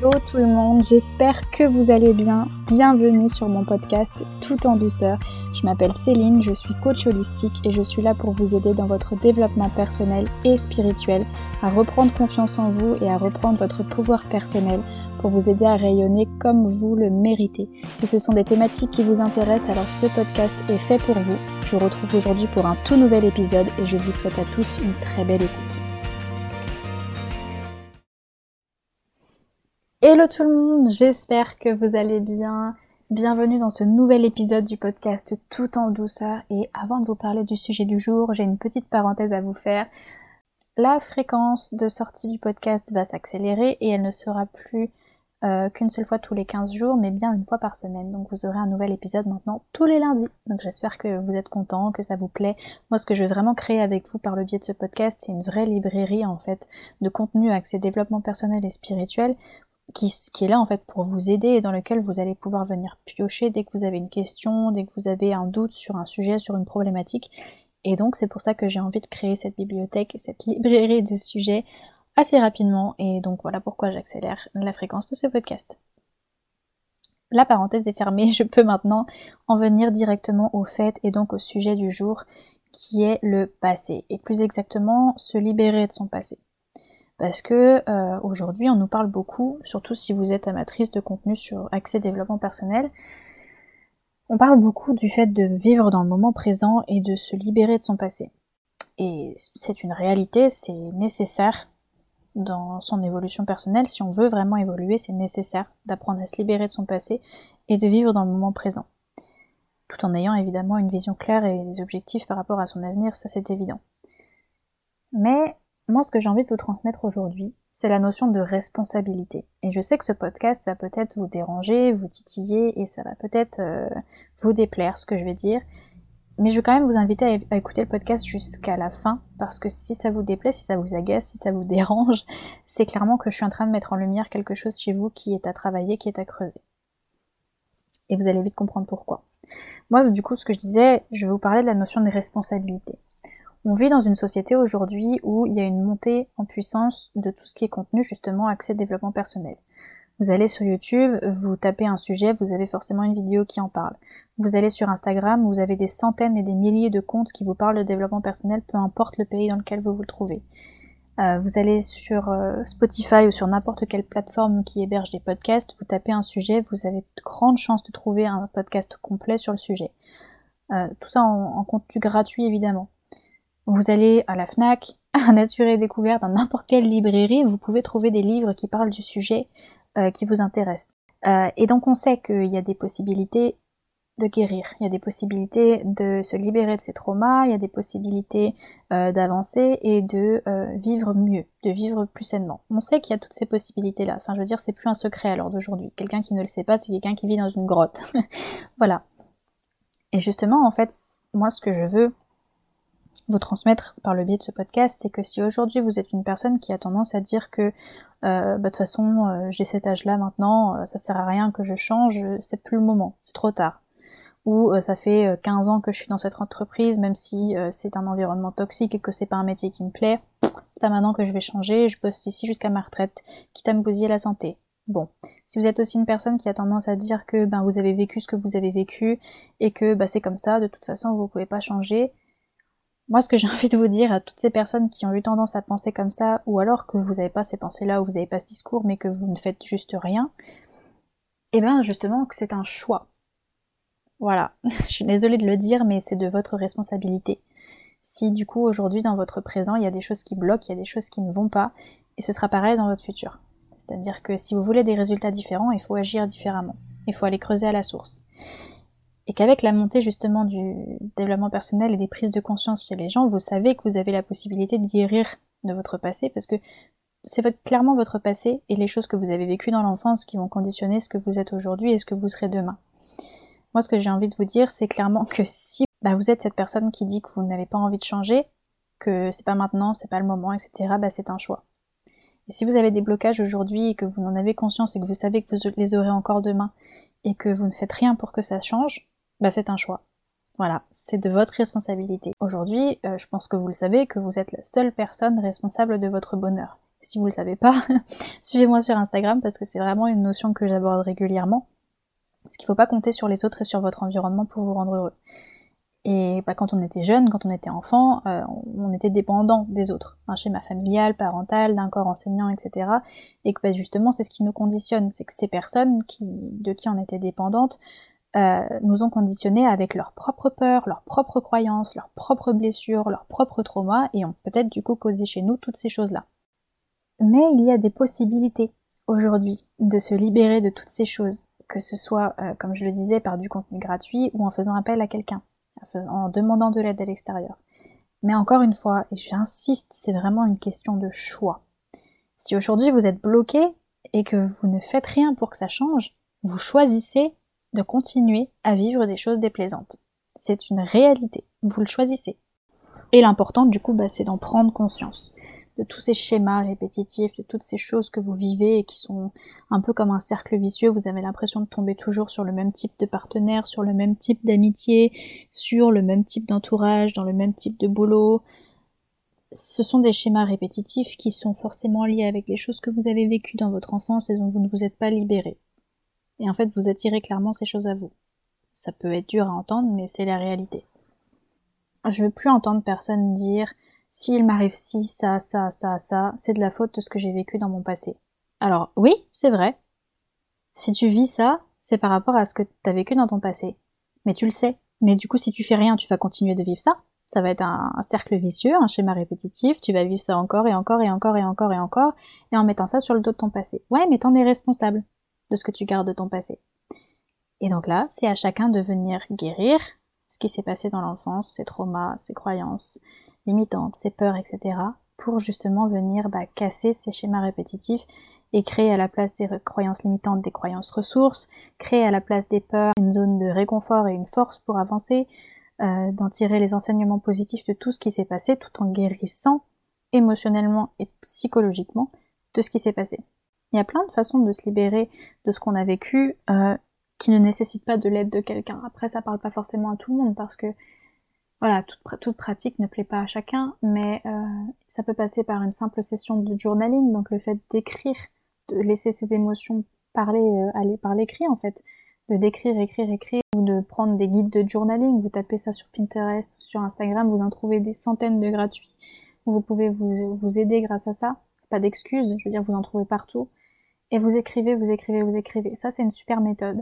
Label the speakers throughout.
Speaker 1: Hello tout le monde, j'espère que vous allez bien. Bienvenue sur mon podcast Tout en douceur. Je m'appelle Céline, je suis coach holistique et je suis là pour vous aider dans votre développement personnel et spirituel, à reprendre confiance en vous et à reprendre votre pouvoir personnel pour vous aider à rayonner comme vous le méritez. Si ce sont des thématiques qui vous intéressent, alors ce podcast est fait pour vous. Je vous retrouve aujourd'hui pour un tout nouvel épisode et je vous souhaite à tous une très belle écoute. Hello tout le monde, j'espère que vous allez bien. Bienvenue dans ce nouvel épisode du podcast Tout en douceur. Et avant de vous parler du sujet du jour, j'ai une petite parenthèse à vous faire. La fréquence de sortie du podcast va s'accélérer et elle ne sera plus euh, qu'une seule fois tous les 15 jours, mais bien une fois par semaine. Donc vous aurez un nouvel épisode maintenant tous les lundis. Donc j'espère que vous êtes contents, que ça vous plaît. Moi, ce que je veux vraiment créer avec vous par le biais de ce podcast, c'est une vraie librairie en fait de contenu accès développement personnel et spirituel qui, est là en fait pour vous aider et dans lequel vous allez pouvoir venir piocher dès que vous avez une question, dès que vous avez un doute sur un sujet, sur une problématique. Et donc c'est pour ça que j'ai envie de créer cette bibliothèque, cette librairie de sujets assez rapidement. Et donc voilà pourquoi j'accélère la fréquence de ce podcast. La parenthèse est fermée, je peux maintenant en venir directement au fait et donc au sujet du jour qui est le passé. Et plus exactement se libérer de son passé parce que euh, aujourd'hui on nous parle beaucoup, surtout si vous êtes amatrice de contenu sur accès développement personnel, on parle beaucoup du fait de vivre dans le moment présent et de se libérer de son passé. Et c'est une réalité, c'est nécessaire dans son évolution personnelle. Si on veut vraiment évoluer, c'est nécessaire d'apprendre à se libérer de son passé et de vivre dans le moment présent. Tout en ayant évidemment une vision claire et des objectifs par rapport à son avenir, ça c'est évident. Mais moi, ce que j'ai envie de vous transmettre aujourd'hui, c'est la notion de responsabilité. Et je sais que ce podcast va peut-être vous déranger, vous titiller, et ça va peut-être euh, vous déplaire, ce que je vais dire. Mais je vais quand même vous inviter à, écouter le podcast jusqu'à la fin, parce que si ça vous déplaît, si ça vous agace, si ça vous dérange, c'est clairement que je suis en train de mettre en lumière quelque chose chez vous qui est à travailler, qui est à creuser. Et vous allez vite comprendre pourquoi. Moi, du coup, ce que je disais, je vais vous parler de la notion de responsabilité. On vit dans une société aujourd'hui où il y a une montée en puissance de tout ce qui est contenu justement accès développement personnel. Vous allez sur YouTube, vous tapez un sujet, vous avez forcément une vidéo qui en parle. Vous allez sur Instagram, vous avez des centaines et des milliers de comptes qui vous parlent de développement personnel, peu importe le pays dans lequel vous vous trouvez. Euh, vous allez sur euh, Spotify ou sur n'importe quelle plateforme qui héberge des podcasts, vous tapez un sujet, vous avez de grandes chances de trouver un podcast complet sur le sujet. Euh, tout ça en contenu gratuit évidemment. Vous allez à la FNAC, à Nature et Découverte, dans n'importe quelle librairie, vous pouvez trouver des livres qui parlent du sujet euh, qui vous intéresse. Euh, et donc on sait qu'il y a des possibilités de guérir, il y a des possibilités de se libérer de ses traumas, il y a des possibilités euh, d'avancer et de vivre mieux, de vivre plus sainement. On sait qu'il y a toutes ces possibilités-là. Enfin, je veux dire, c'est plus un secret l'heure d'aujourd'hui. Quelqu'un qui ne le sait pas, c'est quelqu'un qui vit dans une grotte. voilà. Et justement, en fait, moi, ce que je veux vous transmettre par le biais de ce podcast, c'est que si aujourd'hui vous êtes une personne qui a tendance à dire que euh, bah, de toute façon euh, j'ai cet âge-là maintenant, euh, ça sert à rien que je change, c'est plus le moment, c'est trop tard. Ou ça fait 15 ans que je suis dans cette entreprise, même si c'est un environnement toxique et que c'est pas un métier qui me plaît, c'est pas maintenant que je vais changer, je bosse ici jusqu'à ma retraite, quitte à me bousiller la santé. Bon, si vous êtes aussi une personne qui a tendance à dire que ben vous avez vécu ce que vous avez vécu et que bah, c'est comme ça, de toute façon vous pouvez pas changer, moi, ce que j'ai envie de vous dire à toutes ces personnes qui ont eu tendance à penser comme ça, ou alors que vous n'avez pas ces pensées-là, ou vous n'avez pas ce discours, mais que vous ne faites juste rien, eh bien, justement, que c'est un choix. Voilà. Je suis désolée de le dire, mais c'est de votre responsabilité. Si, du coup, aujourd'hui, dans votre présent, il y a des choses qui bloquent, il y a des choses qui ne vont pas, et ce sera pareil dans votre futur. C'est-à-dire que si vous voulez des résultats différents, il faut agir différemment. Il faut aller creuser à la source et qu'avec la montée justement du développement personnel et des prises de conscience chez les gens, vous savez que vous avez la possibilité de guérir de votre passé parce que c'est clairement votre passé et les choses que vous avez vécues dans l'enfance qui vont conditionner ce que vous êtes aujourd'hui et ce que vous serez demain. Moi, ce que j'ai envie de vous dire, c'est clairement que si bah, vous êtes cette personne qui dit que vous n'avez pas envie de changer, que c'est pas maintenant, c'est pas le moment, etc., bah, c'est un choix. Et si vous avez des blocages aujourd'hui et que vous en avez conscience et que vous savez que vous les aurez encore demain et que vous ne faites rien pour que ça change, bah c'est un choix. Voilà, c'est de votre responsabilité. Aujourd'hui, euh, je pense que vous le savez, que vous êtes la seule personne responsable de votre bonheur. Si vous le savez pas, suivez-moi sur Instagram parce que c'est vraiment une notion que j'aborde régulièrement. Parce qu'il faut pas compter sur les autres et sur votre environnement pour vous rendre heureux. Et bah, quand on était jeune, quand on était enfant, euh, on était dépendant des autres, un schéma familial, parental, d'un corps enseignant, etc. Et que bah, justement, c'est ce qui nous conditionne, c'est que ces personnes qui, de qui on était dépendante euh, nous ont conditionnés avec leurs propres peurs, leurs propres croyances, leurs propres blessures, leurs propres traumas, et ont peut-être du coup causé chez nous toutes ces choses-là. Mais il y a des possibilités aujourd'hui de se libérer de toutes ces choses, que ce soit, euh, comme je le disais, par du contenu gratuit ou en faisant appel à quelqu'un en demandant de l'aide à l'extérieur. Mais encore une fois, et j'insiste, c'est vraiment une question de choix. Si aujourd'hui vous êtes bloqué et que vous ne faites rien pour que ça change, vous choisissez de continuer à vivre des choses déplaisantes. C'est une réalité, vous le choisissez. Et l'important du coup, bah, c'est d'en prendre conscience de tous ces schémas répétitifs, de toutes ces choses que vous vivez et qui sont un peu comme un cercle vicieux. Vous avez l'impression de tomber toujours sur le même type de partenaire, sur le même type d'amitié, sur le même type d'entourage, dans le même type de boulot. Ce sont des schémas répétitifs qui sont forcément liés avec les choses que vous avez vécues dans votre enfance et dont vous ne vous êtes pas libéré. Et en fait, vous attirez clairement ces choses à vous. Ça peut être dur à entendre, mais c'est la réalité. Je veux plus entendre personne dire s'il m'arrive ci, ça, ça, ça, ça, c'est de la faute de ce que j'ai vécu dans mon passé. Alors oui, c'est vrai. Si tu vis ça, c'est par rapport à ce que tu as vécu dans ton passé. Mais tu le sais. Mais du coup, si tu fais rien, tu vas continuer de vivre ça. Ça va être un, cercle vicieux, un schéma répétitif. Tu vas vivre ça encore et encore et encore et encore et encore, et en mettant ça sur le dos de ton passé. Ouais, mais t'en es responsable de ce que tu gardes de ton passé. Et donc là, c'est à chacun de venir guérir ce qui s'est passé dans l'enfance, ses traumas, ses croyances, limitantes, ses peurs, etc., pour justement venir bah, casser ces schémas répétitifs et créer à la place des croyances limitantes des croyances ressources, créer à la place des peurs une zone de réconfort et une force pour avancer, euh, d'en tirer les enseignements positifs de tout ce qui s'est passé tout en guérissant émotionnellement et psychologiquement de ce qui s'est passé. Il y a plein de façons de se libérer de ce qu'on a vécu euh, qui ne nécessitent pas de l'aide de quelqu'un. Après, ça parle pas forcément à tout le monde parce que voilà, toute, pratique ne plaît pas à chacun, mais euh, ça peut passer par une simple session de journaling, donc le fait d'écrire, de laisser ses émotions parler, euh, aller par l'écrit en fait, de d'écrire, écrire, écrire, ou de prendre des guides de journaling, vous tapez ça sur Pinterest, sur Instagram, vous en trouvez des centaines de gratuits, vous pouvez vous, vous aider grâce à ça, pas d'excuses, je veux dire, vous en trouvez partout, et vous écrivez, vous écrivez, vous écrivez, ça c'est une super méthode.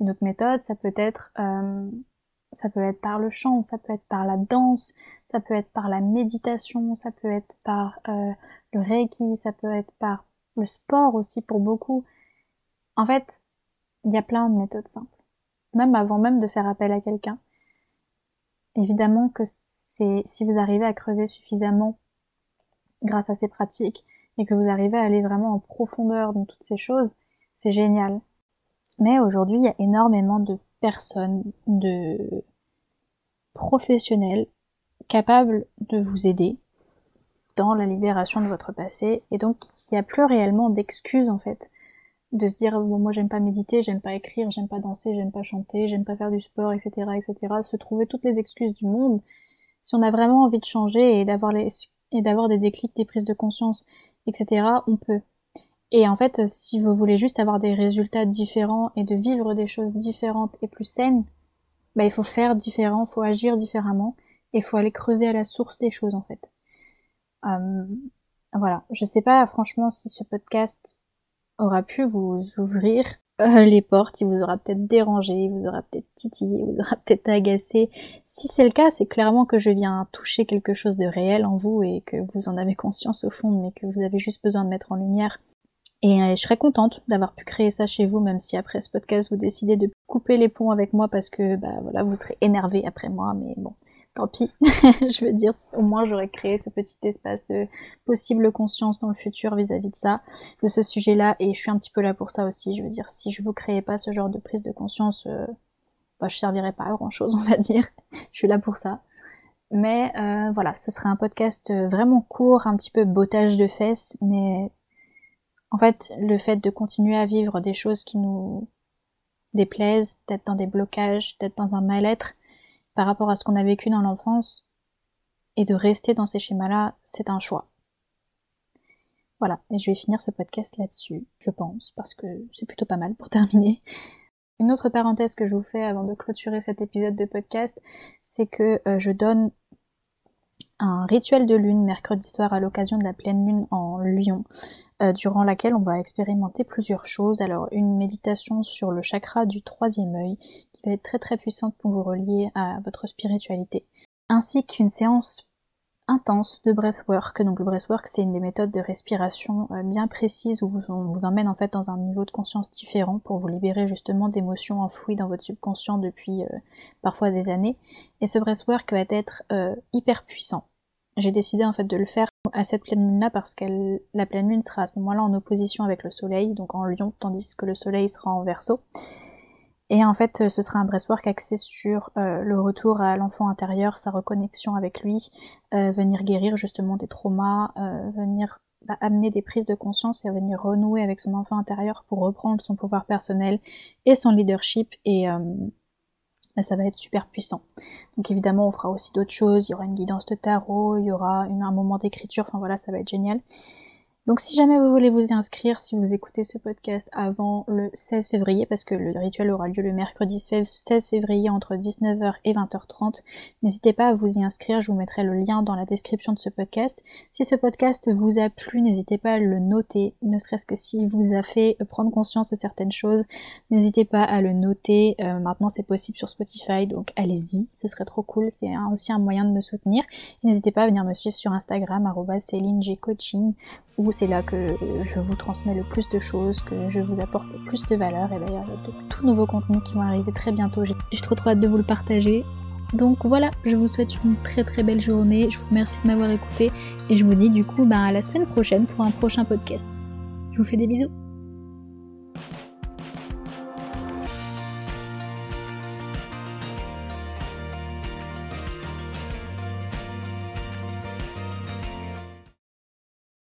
Speaker 1: Une autre méthode, ça peut être euh, ça peut être par le chant, ça peut être par la danse, ça peut être par la méditation, ça peut être par euh, le reiki, ça peut être par le sport aussi pour beaucoup. En fait, il y a plein de méthodes simples. Même avant même de faire appel à quelqu'un. Évidemment que c'est si vous arrivez à creuser suffisamment grâce à ces pratiques et que vous arrivez à aller vraiment en profondeur dans toutes ces choses, c'est génial. Mais aujourd'hui, il y a énormément de personne de professionnel capable de vous aider dans la libération de votre passé et donc il n'y a plus réellement d'excuses en fait de se dire bon moi j'aime pas méditer, j'aime pas écrire, j'aime pas danser, j'aime pas chanter, j'aime pas faire du sport, etc. etc. se trouver toutes les excuses du monde. Si on a vraiment envie de changer et d'avoir et d'avoir des déclics, des prises de conscience, etc. on peut. Et en fait, si vous voulez juste avoir des résultats différents et de vivre des choses différentes et plus saines, bah, il faut faire différent, il faut agir différemment, et il faut aller creuser à la source des choses en fait. Euh, voilà, je sais pas franchement si ce podcast aura pu vous ouvrir euh, les portes, il vous aura peut-être dérangé, il vous aura peut-être titillé, il vous aura peut-être agacé. Si c'est le cas, c'est clairement que je viens toucher quelque chose de réel en vous et que vous en avez conscience au fond, mais que vous avez juste besoin de mettre en lumière et euh, je serais contente d'avoir pu créer ça chez vous, même si après ce podcast vous décidez de couper les ponts avec moi parce que bah voilà vous serez énervé après moi, mais bon, tant pis. je veux dire, au moins j'aurais créé ce petit espace de possible conscience dans le futur vis-à-vis de ça, de ce sujet-là, et je suis un petit peu là pour ça aussi. Je veux dire, si je vous créais pas ce genre de prise de conscience, euh, bah je servirais pas à grand chose, on va dire. je suis là pour ça. Mais euh, voilà, ce serait un podcast vraiment court, un petit peu bottage de fesses, mais en fait, le fait de continuer à vivre des choses qui nous déplaisent, d'être dans des blocages, d'être dans un mal-être par rapport à ce qu'on a vécu dans l'enfance, et de rester dans ces schémas-là, c'est un choix. Voilà, et je vais finir ce podcast là-dessus, je pense, parce que c'est plutôt pas mal pour terminer. Une autre parenthèse que je vous fais avant de clôturer cet épisode de podcast, c'est que euh, je donne un rituel de lune mercredi soir à l'occasion de la pleine lune en Lyon, euh, durant laquelle on va expérimenter plusieurs choses. Alors une méditation sur le chakra du troisième œil, qui va être très très puissante pour vous relier à votre spiritualité, ainsi qu'une séance intense de breathwork. Donc le breathwork, c'est une des méthodes de respiration euh, bien précises où on vous emmène en fait dans un niveau de conscience différent pour vous libérer justement d'émotions enfouies dans votre subconscient depuis euh, parfois des années. Et ce breathwork va être euh, hyper puissant. J'ai décidé en fait de le faire à cette pleine lune là parce que la pleine lune sera à ce moment-là en opposition avec le soleil, donc en lion, tandis que le soleil sera en verso. Et en fait, ce sera un breastwork axé sur euh, le retour à l'enfant intérieur, sa reconnexion avec lui, euh, venir guérir justement des traumas, euh, venir bah, amener des prises de conscience et venir renouer avec son enfant intérieur pour reprendre son pouvoir personnel et son leadership. Et bah, ça va être super puissant. Donc évidemment, on fera aussi d'autres choses. Il y aura une guidance de tarot, il y aura un moment d'écriture. Enfin voilà, ça va être génial. Donc si jamais vous voulez vous y inscrire, si vous écoutez ce podcast avant le 16 février, parce que le rituel aura lieu le mercredi 16 février entre 19h et 20h30, n'hésitez pas à vous y inscrire, je vous mettrai le lien dans la description de ce podcast. Si ce podcast vous a plu, n'hésitez pas à le noter, ne serait-ce que s'il vous a fait prendre conscience de certaines choses, n'hésitez pas à le noter. Euh, maintenant c'est possible sur Spotify, donc allez-y, ce serait trop cool, c'est aussi un moyen de me soutenir. N'hésitez pas à venir me suivre sur Instagram, Coaching où c'est là que je vous transmets le plus de choses, que je vous apporte le plus de valeur, et d'ailleurs il y de tout nouveaux contenus qui vont arriver très bientôt, j'ai trop trop hâte de vous le partager. Donc voilà, je vous souhaite une très très belle journée, je vous remercie de m'avoir écouté, et je vous dis du coup bah, à la semaine prochaine pour un prochain podcast. Je vous fais des bisous